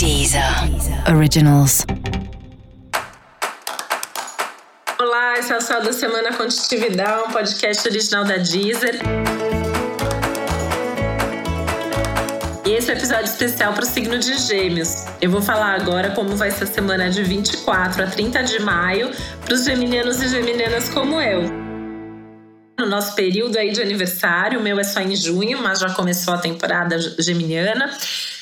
Deezer Originals. Olá, esse é o Céu da Semana Contitividade, um podcast original da Deezer. E esse é o episódio especial para o signo de Gêmeos. Eu vou falar agora como vai ser a semana de 24 a 30 de maio para os geminianos e geminianas como eu. No nosso período aí de aniversário, o meu é só em junho, mas já começou a temporada geminiana.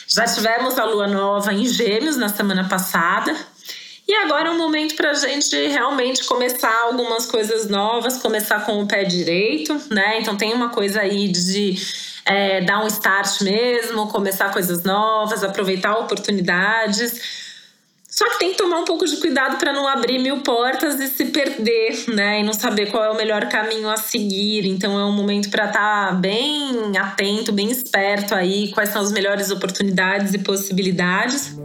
Já tivemos a lua nova em Gêmeos na semana passada. E agora é um momento para a gente realmente começar algumas coisas novas, começar com o pé direito, né? Então tem uma coisa aí de é, dar um start mesmo, começar coisas novas, aproveitar oportunidades. Só que tem que tomar um pouco de cuidado para não abrir mil portas e se perder, né? E não saber qual é o melhor caminho a seguir. Então é um momento para estar tá bem atento, bem esperto aí, quais são as melhores oportunidades e possibilidades.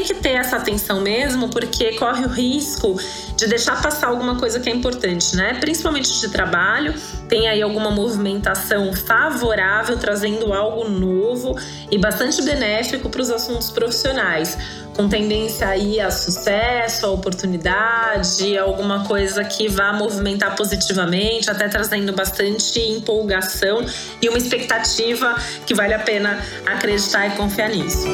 Tem que ter essa atenção mesmo, porque corre o risco de deixar passar alguma coisa que é importante, né? Principalmente de trabalho, tem aí alguma movimentação favorável, trazendo algo novo e bastante benéfico para os assuntos profissionais com tendência aí a sucesso, a oportunidade, alguma coisa que vá movimentar positivamente, até trazendo bastante empolgação e uma expectativa que vale a pena acreditar e confiar nisso.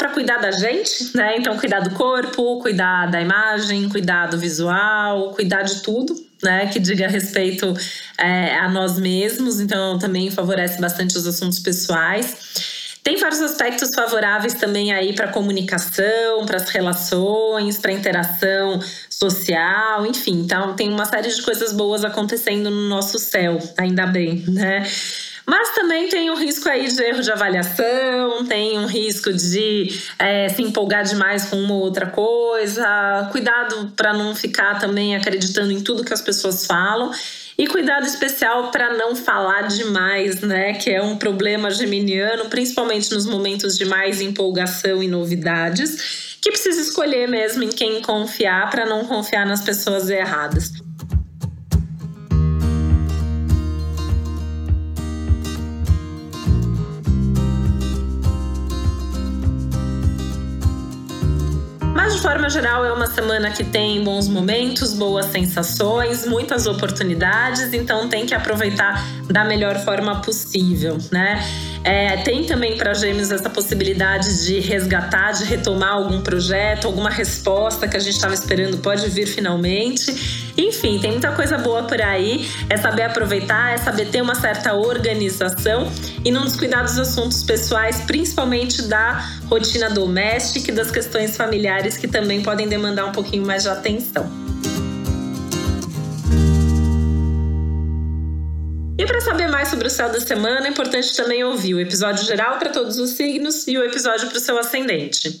Para cuidar da gente, né? Então, cuidar do corpo, cuidar da imagem, cuidar do visual, cuidar de tudo, né? Que diga respeito é, a nós mesmos. Então, também favorece bastante os assuntos pessoais. Tem vários aspectos favoráveis também aí para comunicação, para as relações, para interação social, enfim. Então, tem uma série de coisas boas acontecendo no nosso céu, ainda bem, né? Mas também tem um risco aí de erro de avaliação, tem um risco de é, se empolgar demais com uma ou outra coisa. Cuidado para não ficar também acreditando em tudo que as pessoas falam. E cuidado especial para não falar demais, né? Que é um problema geminiano, principalmente nos momentos de mais empolgação e novidades, que precisa escolher mesmo em quem confiar para não confiar nas pessoas erradas. Forma geral é uma semana que tem bons momentos, boas sensações, muitas oportunidades, então tem que aproveitar da melhor forma possível, né? É, tem também para Gêmeos essa possibilidade de resgatar, de retomar algum projeto, alguma resposta que a gente estava esperando pode vir finalmente. Enfim, tem muita coisa boa por aí. É saber aproveitar, é saber ter uma certa organização e não descuidar dos assuntos pessoais, principalmente da rotina doméstica e das questões familiares que também podem demandar um pouquinho mais de atenção. E para saber mais sobre o céu da semana, é importante também ouvir o episódio geral para todos os signos e o episódio para o seu ascendente.